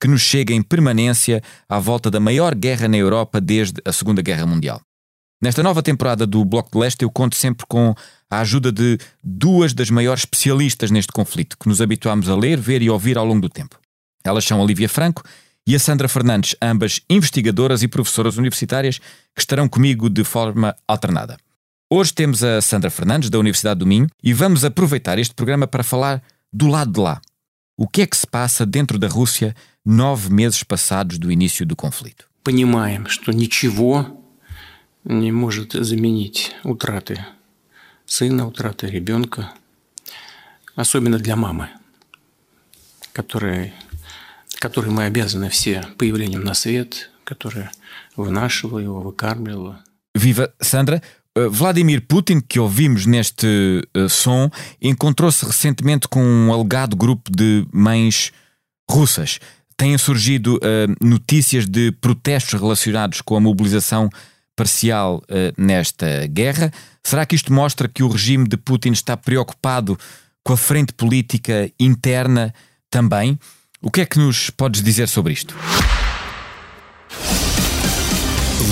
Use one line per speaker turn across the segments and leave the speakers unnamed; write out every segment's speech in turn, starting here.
que nos chega em permanência à volta da maior guerra na Europa desde a Segunda Guerra Mundial. Nesta nova temporada do Bloco de Leste, eu conto sempre com a ajuda de duas das maiores especialistas neste conflito, que nos habituámos a ler, ver e ouvir ao longo do tempo. Elas são a Lívia Franco e a Sandra Fernandes, ambas investigadoras e professoras universitárias que estarão comigo de forma alternada. Hoje temos a Sandra Fernandes, da Universidade do Minho, e vamos aproveitar este programa para falar do lado de lá. O que é que se passa dentro da Rússia nove meses passados do início do conflito?
Понимаем, что ничего не может заменить утраты сына, утраты ребенка, особенно для мамы, которой, которой мы обязаны все появлением на свет, которая вынашивала его, выкармливала.
Viva Sandra! Uh, Vladimir Putin, que ouvimos neste uh, som, encontrou-se recentemente com um alegado grupo de mães russas. Têm surgido uh, notícias de protestos relacionados com a mobilização parcial nesta guerra. Será que isto mostra que o regime de Putin está preocupado com a frente política interna também? O que é que nos podes dizer sobre isto?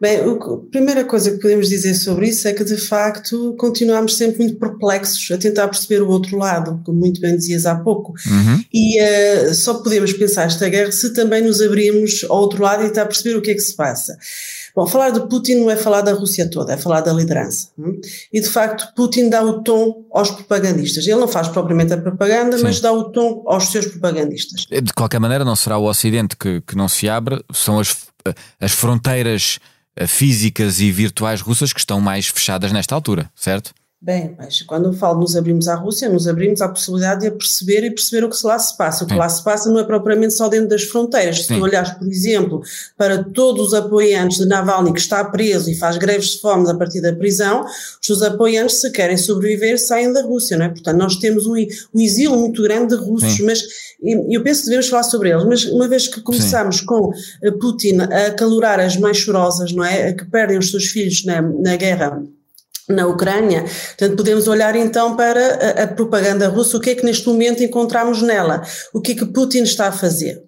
Bem, a primeira coisa que podemos dizer sobre isso é que, de facto, continuamos sempre muito perplexos a tentar perceber o outro lado, como muito bem dizias há pouco.
Uhum.
E uh, só podemos pensar esta guerra se também nos abrirmos ao outro lado e tentar perceber o que é que se passa. Bom, falar de Putin não é falar da Rússia toda, é falar da liderança. Hum? E, de facto, Putin dá o tom aos propagandistas. Ele não faz propriamente a propaganda,
Sim.
mas dá o tom aos seus propagandistas.
De qualquer maneira, não será o Ocidente que, que não se abre, são as, as fronteiras físicas e virtuais russas que estão mais fechadas nesta altura, certo?
Bem, mas quando eu falo nos abrimos à Rússia, nos abrimos à possibilidade de perceber e perceber o que lá se passa. O que Sim. lá se passa não é propriamente só dentro das fronteiras. Se tu olhares, por exemplo, para todos os apoiantes de Navalny que está preso e faz greves de fome a partir da prisão, os seus apoiantes, se querem sobreviver, saem da Rússia, não é? Portanto, nós temos um, um exílio muito grande de russos, Sim. mas eu penso que devemos falar sobre eles, mas uma vez que começamos Sim. com Putin a calorar as mães chorosas, não é? Que perdem os seus filhos na, na guerra na Ucrânia. Portanto, podemos olhar então para a, a, propaganda russa, o que é que neste momento encontramos nela, o que é que Putin está a fazer.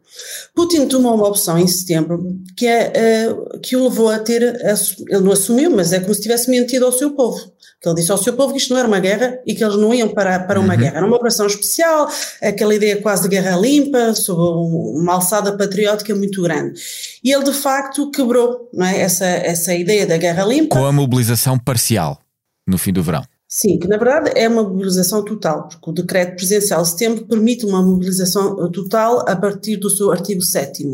Putin tomou uma opção em setembro que, é, uh, que o levou a ter, ele não assumiu, mas é como se tivesse mentido ao seu povo. Que ele disse ao seu povo que isto não era uma guerra e que eles não iam para, para uma uhum. guerra. Era uma operação especial, aquela ideia quase de guerra limpa, sobre uma alçada patriótica muito grande. E ele de facto quebrou é, essa, essa ideia da guerra limpa.
Com a mobilização parcial no fim do verão.
Sim, que na verdade é uma mobilização total, porque o decreto presidencial de setembro permite uma mobilização total a partir do seu artigo 7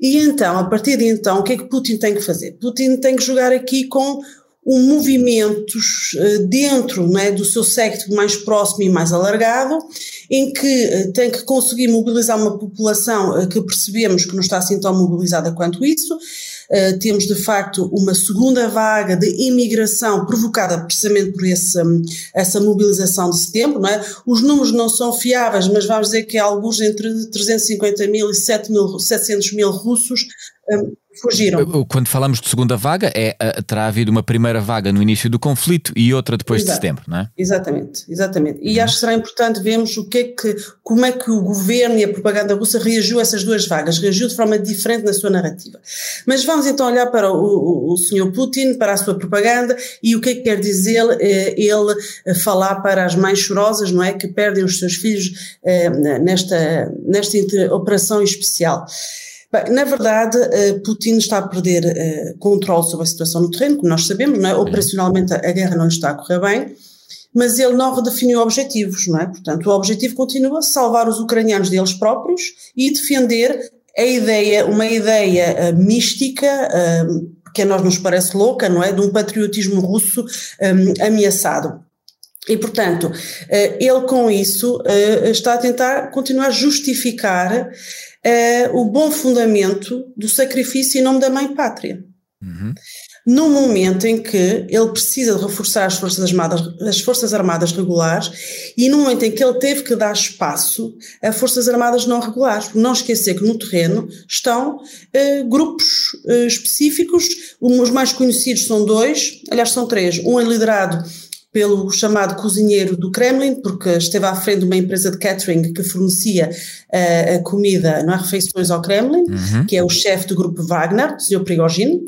E então, a partir de então, o que é que Putin tem que fazer? Putin tem que jogar aqui com um movimentos dentro né, do seu secto mais próximo e mais alargado, em que tem que conseguir mobilizar uma população que percebemos que não está assim tão mobilizada quanto isso, Uh, temos de facto uma segunda vaga de imigração provocada precisamente por esse, um, essa mobilização de setembro, não é? Os números não são fiáveis, mas vamos dizer que há alguns entre 350 mil e 7 mil, 700 mil russos um, fugiram.
Quando falamos de segunda vaga, é, terá havido uma primeira vaga no início do conflito e outra depois Exato. de setembro, não é?
Exatamente, exatamente. E uhum. acho que será importante vermos o que é que, como é que o governo e a propaganda russa reagiu a essas duas vagas, reagiu de forma diferente na sua narrativa. Mas vamos então olhar para o, o, o senhor Putin, para a sua propaganda e o que é que quer dizer eh, ele eh, falar para as mães chorosas, não é? Que perdem os seus filhos eh, nesta, nesta operação especial. Bem, na verdade, uh, Putin está a perder uh, controle sobre a situação no terreno, como nós sabemos, não é? operacionalmente a guerra não está a correr bem, mas ele não redefiniu objetivos, não é? Portanto, o objetivo continua salvar os ucranianos deles próprios e defender a ideia, uma ideia uh, mística, que a nós nos parece louca, não é? De um patriotismo russo um, ameaçado. E, portanto, ele com isso está a tentar continuar a justificar uh, o bom fundamento do sacrifício em nome da mãe pátria. Uhum. No momento em que ele precisa de reforçar as forças, armadas, as forças Armadas regulares e no momento em que ele teve que dar espaço a Forças Armadas não regulares. Não esquecer que no terreno estão uh, grupos uh, específicos, os mais conhecidos são dois, aliás são três. Um é liderado pelo chamado cozinheiro do Kremlin, porque esteve à frente de uma empresa de catering que fornecia uh, a comida, não há refeições ao Kremlin, uhum. que é o chefe do grupo Wagner, o Sr. Prigogine.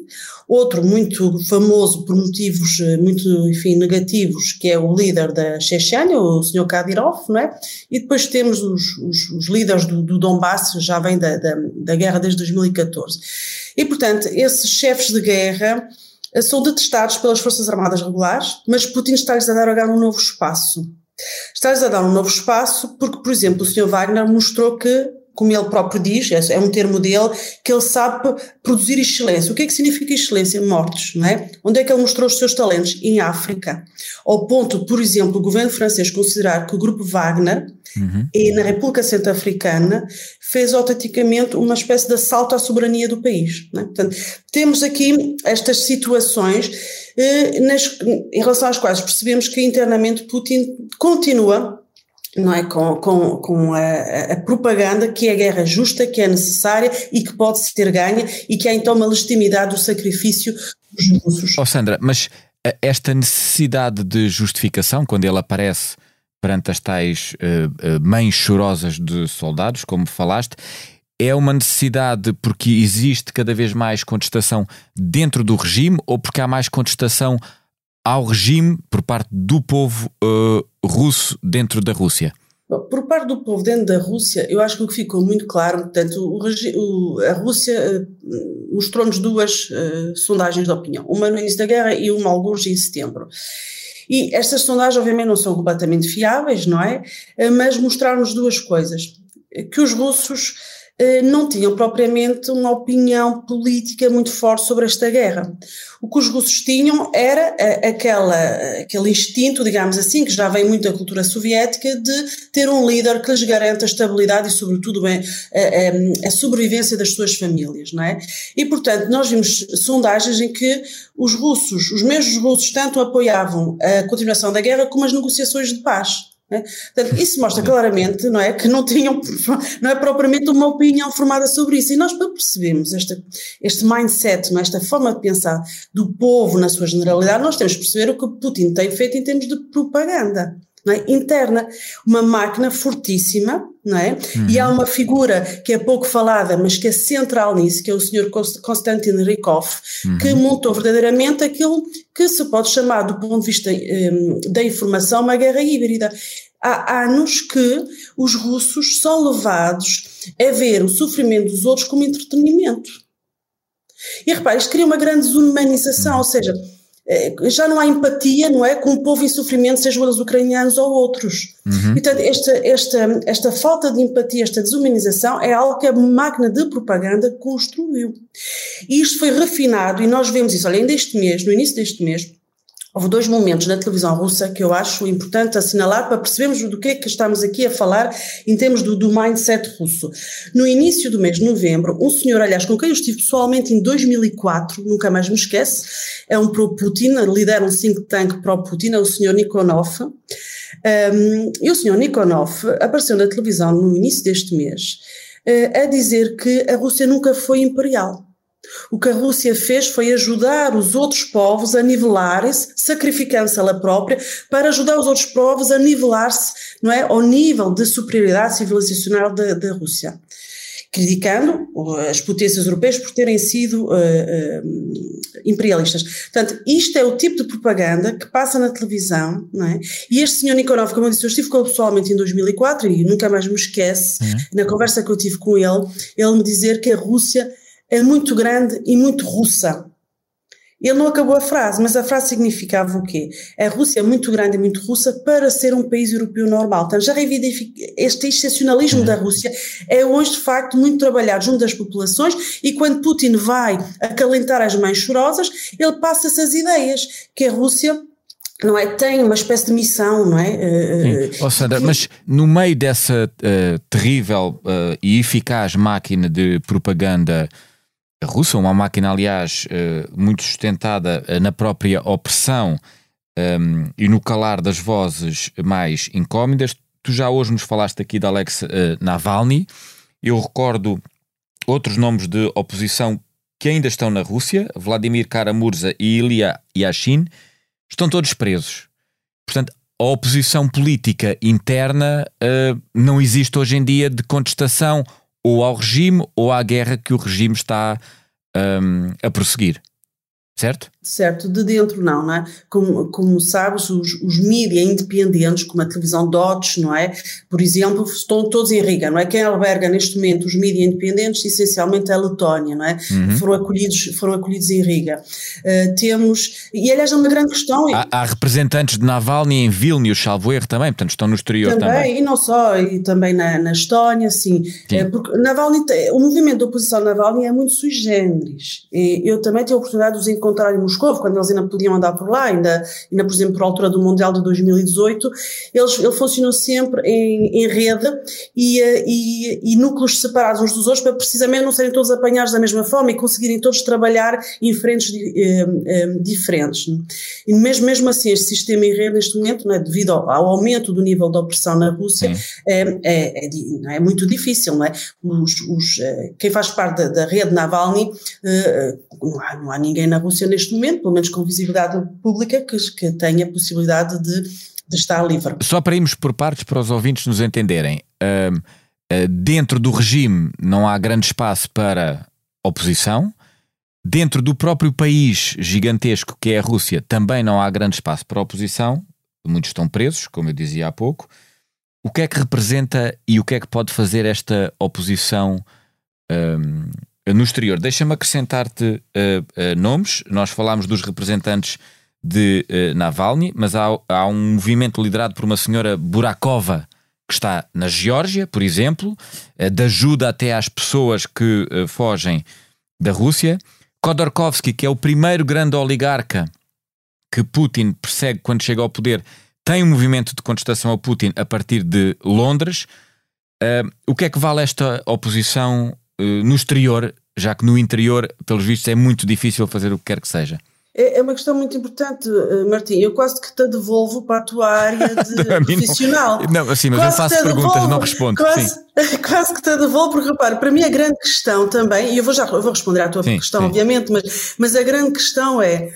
Outro muito famoso por motivos eh, muito, enfim, negativos, que é o líder da Chechênia, o Sr. Kadyrov, não é? E depois temos os, os, os líderes do, do Donbass, já vem da, da, da guerra desde 2014. E, portanto, esses chefes de guerra são detestados pelas Forças Armadas regulares, mas Putin está-lhes a dar agora um novo espaço. Está-lhes a dar um novo espaço porque, por exemplo, o Sr. Wagner mostrou que como ele próprio diz, é um termo dele, que ele sabe produzir excelência. O que é que significa excelência? Mortos, não é? Onde é que ele mostrou os seus talentos? Em África. Ao ponto, por exemplo, o governo francês considerar que o grupo Wagner, uhum. e na República Centro-Africana, fez autenticamente uma espécie de assalto à soberania do país. É? Portanto, temos aqui estas situações eh, nas, em relação às quais percebemos que internamente Putin continua não é? com, com, com a, a, propaganda que é a guerra justa, que é necessária e que pode ser ganha e que há então uma legitimidade do sacrifício dos russos.
Oh Sandra, mas eh, esta necessidade de justificação, quando ele aparece perante as tais uh, mães chorosas de soldados, como falaste, é uma necessidade porque existe cada vez mais contestação dentro do regime ou porque há mais contestação ao regime por parte do povo uh, russo dentro da Rússia?
Por parte do povo dentro da Rússia, eu acho que o que ficou muito claro, portanto, o, a Rússia uh, mostrou-nos duas uh, sondagens de opinião, uma no início da guerra e uma alguns em setembro. E estas sondagens, obviamente, não são completamente fiáveis, não é? Mas mostraram-nos duas coisas: que os russos eh, não tinham propriamente uma opinião política muito forte sobre esta guerra. O que os russos tinham era eh, aquela, aquele instinto, digamos assim, que já vem muito da cultura soviética, de ter um líder que lhes garanta a estabilidade e, sobretudo, a, a, a sobrevivência das suas famílias, não é? E, portanto, nós vimos sondagens em que os russos, os mesmos russos, tanto apoiavam a continuação da guerra como as negociações de paz. Né? Portanto, isso mostra claramente não é, que não tinham, não é propriamente uma opinião formada sobre isso. E nós, para percebermos este, este mindset, é, esta forma de pensar do povo na sua generalidade, nós temos que perceber o que Putin tem feito em termos de propaganda. É? interna, uma máquina fortíssima, não é? Uhum. E há uma figura que é pouco falada, mas que é central nisso, que é o Sr. Konstantin Rykov, uhum. que montou verdadeiramente aquilo que se pode chamar, do ponto de vista um, da informação, uma guerra híbrida. Há anos que os russos são levados a ver o sofrimento dos outros como entretenimento. E repare, isto cria uma grande desumanização, ou seja, já não há empatia, não é? Com o povo em sofrimento, sejam eles ucranianos ou outros. Uhum. Portanto, esta, esta, esta falta de empatia, esta desumanização é algo que a máquina de propaganda construiu. E isto foi refinado, e nós vemos isso, além deste mês, no início deste mês, Houve dois momentos na televisão russa que eu acho importante assinalar para percebermos do que é que estamos aqui a falar em termos do, do mindset russo. No início do mês de novembro, um senhor, aliás, com quem eu estive pessoalmente em 2004, nunca mais me esquece, é um pro-Putin, lidera um think tank pro-Putin, é o senhor Nikonov. Um, e o senhor Nikonov apareceu na televisão no início deste mês uh, a dizer que a Rússia nunca foi imperial. O que a Rússia fez foi ajudar os outros povos a nivelarem-se, sacrificando-se ela própria, para ajudar os outros povos a nivelar-se, não é, ao nível de superioridade civilizacional da, da Rússia criticando as potências europeias por terem sido uh, uh, imperialistas. Portanto, isto é o tipo de propaganda que passa na televisão, não é? E este senhor Nikonov, como eu disse, eu estive com ele pessoalmente em 2004 e nunca mais me esquece, uhum. na conversa que eu tive com ele, ele me dizer que a Rússia é muito grande e muito russa. Ele não acabou a frase, mas a frase significava o quê? A Rússia é muito grande e muito russa para ser um país europeu normal. Então já reivindica este excepcionalismo da Rússia é hoje de facto muito trabalhado junto das populações e quando Putin vai acalentar as mães chorosas, ele passa essas ideias que a Rússia não é? Tem uma espécie de missão, não é?
Sim. Oh, Sandra, mas no meio dessa uh, terrível uh, e eficaz máquina de propaganda russa, uma máquina, aliás, eh, muito sustentada eh, na própria opressão um, ehm, e no calar das vozes mais incómodas. Tu já hoje nos falaste aqui de Alex uh, Navalny. Eu recordo outros nomes de oposição que ainda estão na Rússia, Vladimir Karamurza e Ilya Yashin, estão todos presos. Portanto, a oposição política interna uh, não existe hoje em dia de contestação ou ao regime ou à guerra que o regime está um, a prosseguir. Certo?
Certo, de dentro não, não é? Como, como sabes, os, os mídias independentes, como a televisão Dodge, não é? Por exemplo, estão todos em Riga, não é? Quem alberga neste momento os mídias independentes, essencialmente é a Letónia, não é? Uhum. Foram, acolhidos, foram acolhidos em Riga. Uh, temos, e aliás é uma grande questão...
Há, há, representantes de Navalny em Vilnius, salvo erro também, portanto estão no exterior também.
também. E não só, e também na, na Estónia, sim. sim. Uh, porque Navalny, o movimento de oposição Navalny é muito sui generis. E eu também tive a oportunidade de os encontrar encontrar em Moscou, quando eles ainda podiam andar por lá, ainda, ainda por exemplo, por altura do Mundial de 2018, eles, ele funcionou sempre em, em rede e, eh, e, e, núcleos separados uns dos outros para precisamente não serem todos apanhados da mesma forma e conseguirem todos trabalhar em frentes eh, eh, diferentes. E mesmo, mesmo assim, este sistema em rede neste momento, é, devido ao, ao, aumento do nível de opressão na Rússia, é, é, é, é, muito difícil, não é? Os, os, quem faz parte da, da rede Navalny, não há, não há ninguém na Rússia neste momento, pelo menos com visibilidade pública, que, que tenha possibilidade de, de estar livre.
Só para irmos por partes para os ouvintes nos entenderem, uh, uh, dentro do regime não há grande espaço para oposição, dentro do próprio país gigantesco que é a Rússia também não há grande espaço para oposição, muitos estão presos, como eu dizia há pouco. O que é que representa e o que é que pode fazer esta oposição um, no exterior. Deixa-me acrescentar-te uh, uh, nomes. Nós falámos dos representantes de uh, Navalny, mas há, há, um movimento liderado por uma senhora Burakova que está na Geórgia, por exemplo, de ajuda até às pessoas que fogem da Rússia. Khodorkovsky, que é o primeiro grande oligarca que Putin persegue quando chega ao poder, tem um movimento de contestação a Putin a partir de Londres. o que é que vale esta oposição eh, no exterior, já que no interior, pelos vistos, é muito difícil fazer o que quer que seja?
É, é uma questão muito importante, eh, Martim. Eu quase que te devolvo para a tua área de profissional.
Não, não, assim, mas quase eu faço perguntas, devolvo, não respondo.
Quase,
sim.
quase que te devolvo, porque repara, para mim a grande questão também, e eu vou já eu vou responder à tua sim, questão, sim. obviamente, mas, mas a grande questão é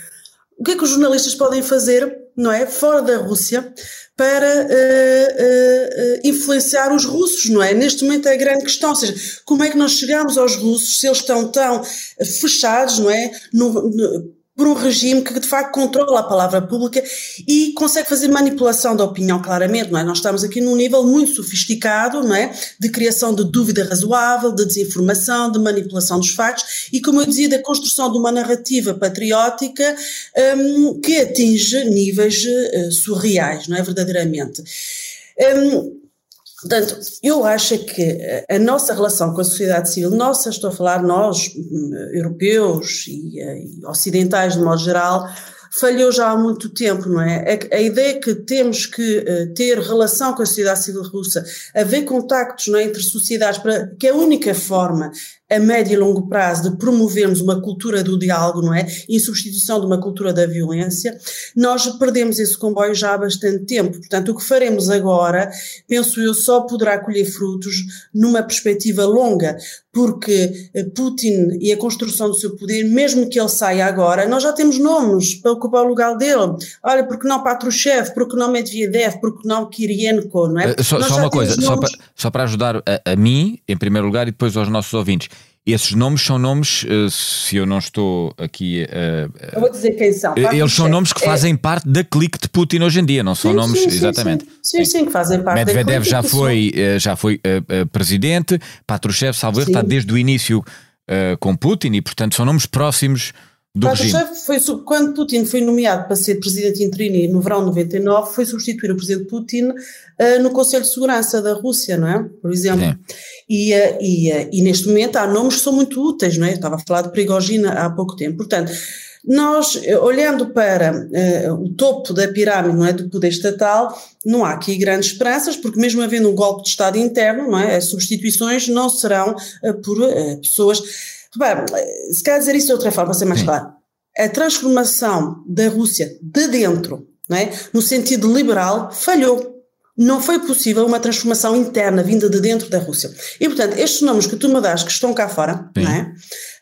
o que é que os jornalistas podem fazer, não é, fora da Rússia, para uh, uh, influenciar os russos, não é? Neste momento é a grande questão, ou seja, como é que nós chegamos aos russos se eles estão tão fechados, não é? No, no, por um regime que de facto controla a palavra pública e consegue fazer manipulação da opinião claramente, não é? Nós estamos aqui num nível muito sofisticado, não é? De criação de dúvida razoável, de desinformação, de manipulação dos factos e, como eu dizia, da construção de uma narrativa patriótica um, que atinge níveis uh, surreais, não é? Verdadeiramente. Um, Portanto, eu acho que a nossa relação com a sociedade civil, nossa, estou a falar nós, hum, europeus e, eh, e ocidentais de modo geral, falhou já há muito tempo, não é? A, a ideia que temos que uh, ter relação com a sociedade civil russa, haver contactos não é, entre sociedades, para, que é a única forma a médio e longo prazo de promovermos uma cultura do diálogo, não é? Em substituição de uma cultura da violência, nós perdemos esse comboio já há bastante tempo. Portanto, o que faremos agora, penso eu, só poderá colher frutos numa perspectiva longa, porque eh, Putin e a construção do seu poder, mesmo que ele saia agora, nós já temos nomes para ocupar o lugar dele. Olha, porque não Patrushev, porque não Medvedev, porque não Kirienko, não é?
Uh, só, só uma coisa, só para, só para ajudar a, a mim, em primeiro lugar, e depois aos nossos ouvintes. Esses nomes são nomes, eh, se eu não estou aqui.
Uh, eu vou dizer quem são.
Eles são nomes que é. fazem parte da clique de Putin hoje em dia, não são sim, nomes.
Sim,
exatamente.
Sim, sim, sim, que fazem parte
Medvedev já foi, já foi uh, presidente, Patrushev, salvo está desde o início uh, com Putin e, portanto, são nomes próximos do regime.
foi quando Putin foi nomeado para ser presidente interino no verão de 99, foi substituir o presidente Putin uh, no Conselho de Segurança da Rússia, não é? Por exemplo. E, uh, e, uh, e, neste momento há nomes que são muito úteis, não é? Eu estava a falar de Prigogina há pouco tempo. Portanto, nós, olhando para o topo da pirâmide não é, do poder estatal, não há aqui grandes esperanças, porque mesmo havendo um golpe de Estado interno, não é, as substituições não serão por pessoas Repara, se quer dizer isso de outra forma, para ser mais claro, a transformação da Rússia de dentro, não é? no sentido liberal, falhou. Não foi possível uma transformação interna vinda de dentro da Rússia. E, portanto, estes nomes que tu me das que estão cá fora, Sim. não é?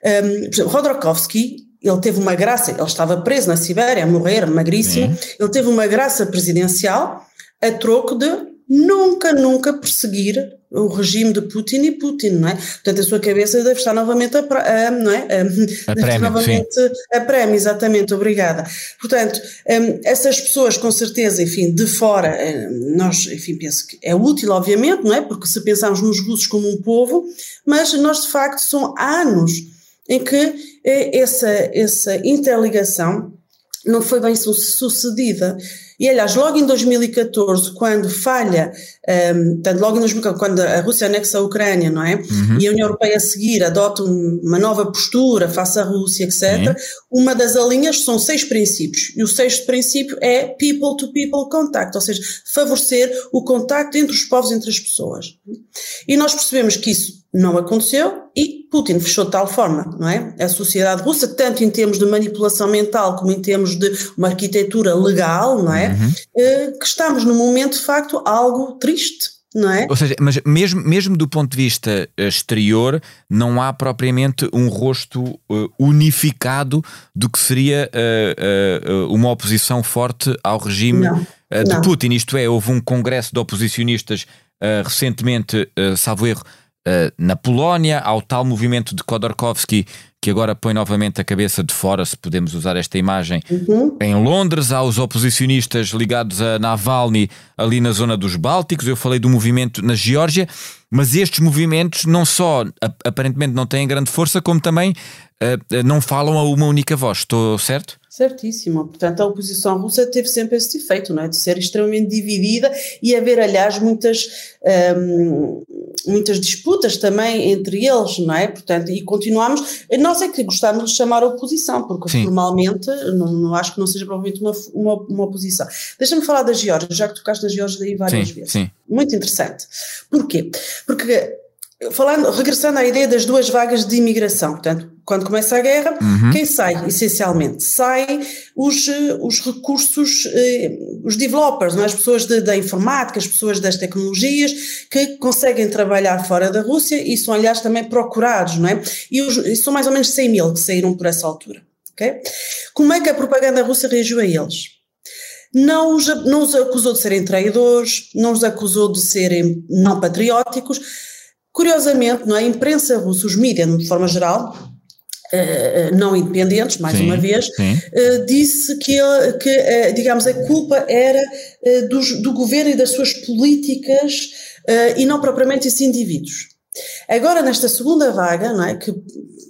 Um, por exemplo, Rodorkovsky, ele teve uma graça, ele estava preso na Sibéria, a morrer, magríssimo, Sim. ele teve uma graça presidencial a troco de nunca, nunca perseguir o regime de Putin e Putin, não é? Portanto, a sua cabeça deve estar novamente a, a não é?
A, a prémio,
novamente
sim.
a prémio, exatamente, obrigada. Portanto, um, essas pessoas, com certeza, enfim, de fora, um, nós, enfim, penso que é útil, obviamente, não é? Porque se pensarmos nos russos como um povo, mas nós, de facto, são anos em que eh, essa, essa interligação não foi bem sucedida. E aliás, logo em 2014, quando falha, um, portanto, logo em 2014, quando a Rússia anexa a Ucrânia, não é? Uhum. E a União Europeia a seguir adota uma nova postura face à Rússia, etc., uhum. uma das alinhas são seis princípios. E o sexto princípio é people to people contact, ou seja, favorecer o contacto entre os povos, entre as pessoas. E nós percebemos que isso não aconteceu e Putin fechou de tal forma, não é? A sociedade russa, tanto em termos de manipulação mental como em termos de uma arquitetura legal, não é? Uhum. Eh, que estamos num momento de facto algo triste. Não é?
Ou seja, mas mesmo, mesmo do ponto de vista eh, exterior, não há propriamente um rosto uh, unificado do que seria uh, uh, uma oposição forte ao regime não, de não. Putin. Isto é, houve um congresso de oposicionistas recentemente, salvo erro, eh, na Polónia, ao tal movimento de Khodorkovsky que agora põe novamente a cabeça de fora, se podemos usar esta imagem, uhum. em Londres, há os oposicionistas ligados a Navalny ali na zona dos Bálticos, eu falei do movimento na Geórgia, mas estes movimentos não só aparentemente não têm grande força, como também uh, não falam a uma única voz, estou certo?
Certíssimo. Portanto, a oposição russa teve sempre esse efeito, não é? De ser extremamente dividida e haver, aliás, muitas, um, muitas disputas também entre eles, não é? Portanto, e continuamos. Nós é que gostamos de chamar oposição, porque Sim. formalmente não, não, acho que não seja provavelmente uma, uma, uma oposição. Deixa-me falar da Geórgia, já que tocaste na Geórgia daí várias
Sim.
vezes.
Sim.
Muito interessante. Porquê? Porque falando, regressando à ideia das duas vagas de imigração, portanto, quando começa a guerra, uhum. quem sai, essencialmente? Sai os, os recursos, eh, os developers, não é? as pessoas de, da informática, as pessoas das tecnologias, que conseguem trabalhar fora da Rússia e são, aliás, também procurados, não é? E, os, e são mais ou menos 100 mil que saíram por essa altura, ok? Como é que a propaganda russa reagiu a eles? Não os, não os acusou de serem traidores, não os acusou de serem não patrióticos, Curiosamente, não é? a imprensa russa, os mídias, de forma geral, Uh, não independentes, mais sim, uma vez, uh, disse que, que uh, digamos, a culpa era dos, do governo e das suas políticas e não propriamente esses indivíduos. Agora, nesta segunda vaga, não é, que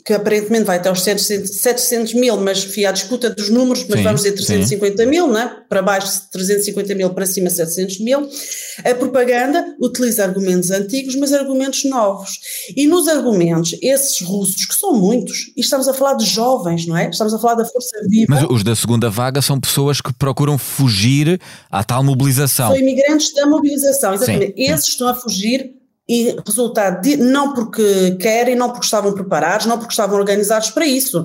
que aparentemente vai até aos 700 mil, mas enfim, à disputa dos números, mas sim, vamos dizer 350 sim. mil, né? para baixo 350 mil, para cima 700 mil. A propaganda utiliza argumentos antigos, mas argumentos novos. E nos argumentos, esses russos, que são muitos, e estamos a falar de jovens, não é? Estamos a falar da força viva.
Mas os da segunda vaga são pessoas que procuram fugir à tal mobilização.
São imigrantes da mobilização, exatamente. Sim, Esses estão a fugir e resultado de, não porque querem, não porque estavam preparados, não porque estavam organizados para isso,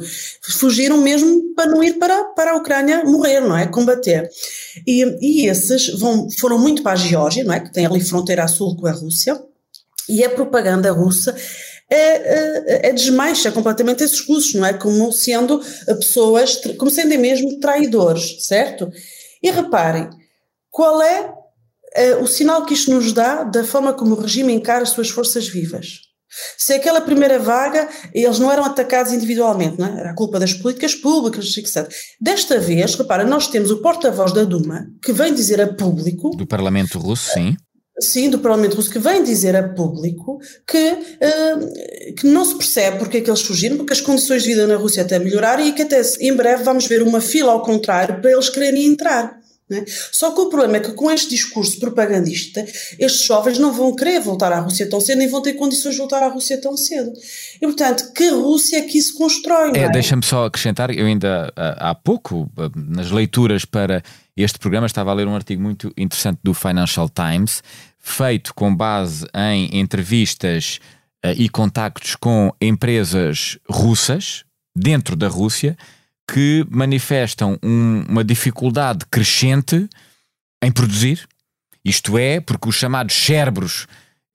fugiram mesmo para não ir para, para a Ucrânia morrer, não é? Combater. E, e esses vão, foram muito para a Geórgia, não é? Que tem ali fronteira a sul com a Rússia, e a propaganda russa é, é, é desmancha completamente esses russos, não é? Como sendo pessoas, como sendo mesmo traidores, certo? E reparem, qual é o sinal que isto nos dá da forma como o regime encara as suas forças vivas? Se aquela primeira vaga, eles não eram atacados individualmente, não é? era a culpa das políticas públicas, etc. Desta vez, repara, nós temos o porta-voz da Duma que vem dizer a público.
Do Parlamento Russo, sim.
Sim, do Parlamento Russo, que vem dizer a público que, uh, que não se percebe porque é que eles fugiram, porque as condições de vida na Rússia até melhoraram e que até em breve vamos ver uma fila ao contrário para eles quererem entrar. É? Só que o problema é que com este discurso propagandista, estes jovens não vão querer voltar à Rússia tão cedo, nem vão ter condições de voltar à Rússia tão cedo. E portanto, que Rússia é que isso constrói?
É, é? deixa-me só acrescentar, eu ainda há pouco, nas leituras para este programa, estava a ler um artigo muito interessante do Financial Times, feito com base em entrevistas uh, e contactos com empresas russas dentro da Rússia que manifestam um, uma dificuldade crescente em produzir, isto é, porque os chamados cérebros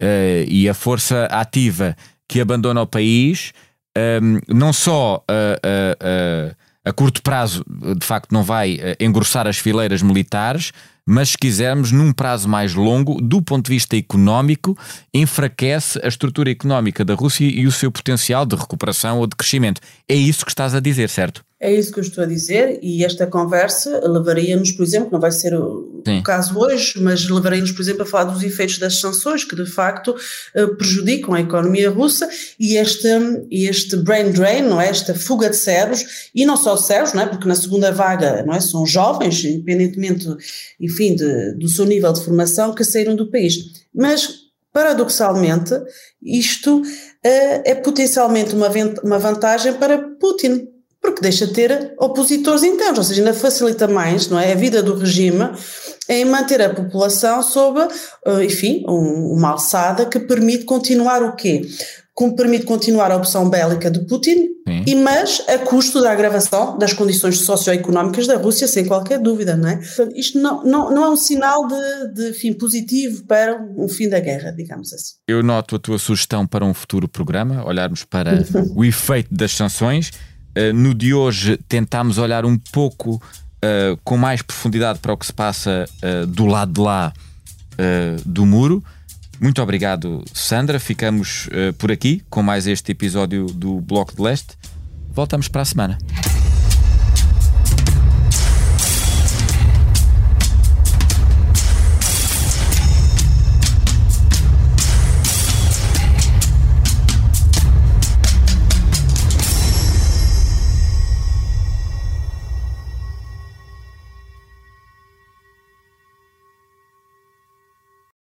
uh, e a força ativa que abandona o país um, ehm, não só uh, uh, a curto prazo de facto não vai engrossar as fileiras militares, mas se quisermos, num prazo mais longo, do ponto de vista económico, enfraquece a estrutura económica da Rússia e o seu potencial de recuperação ou de crescimento. É isso que estás a dizer, certo?
É isso que eu estou a dizer, e esta conversa levaria-nos, por exemplo, não vai ser o, o caso hoje, mas levaria-nos, por exemplo, a falar dos efeitos das sanções que de facto eh, prejudicam a economia russa e este, este brain drain, não é? esta fuga de cérebros, e não só de cérebros, não é? porque na segunda vaga não é? são jovens, independentemente, enfim, de, do seu nível de formação, que saíram do país. Mas, paradoxalmente, isto uh, é potencialmente uma, uma vantagem para Putin porque deixa de ter opositores internos, ou seja, ainda facilita mais não é, a vida do regime em manter a população sob, eh, enfim, uma alçada que permite continuar o quê? Como permite continuar a opção bélica de Putin, e mas a custo da agravação das condições socioeconómicas da Rússia, sem qualquer dúvida, não é? Portanto, isto não, não, não é um sinal de, de fim positivo para um fim da guerra, digamos assim.
Eu noto a tua sugestão para um futuro programa, olharmos para o efeito das sanções. Eh, no de hoje tentámos olhar um pouco uh, com mais profundidade para o que se passa uh, do lado de lá do muro. Muito obrigado, Sandra. Ficamos por aqui com mais este episódio do Bloco de Leste. Voltamos para a semana.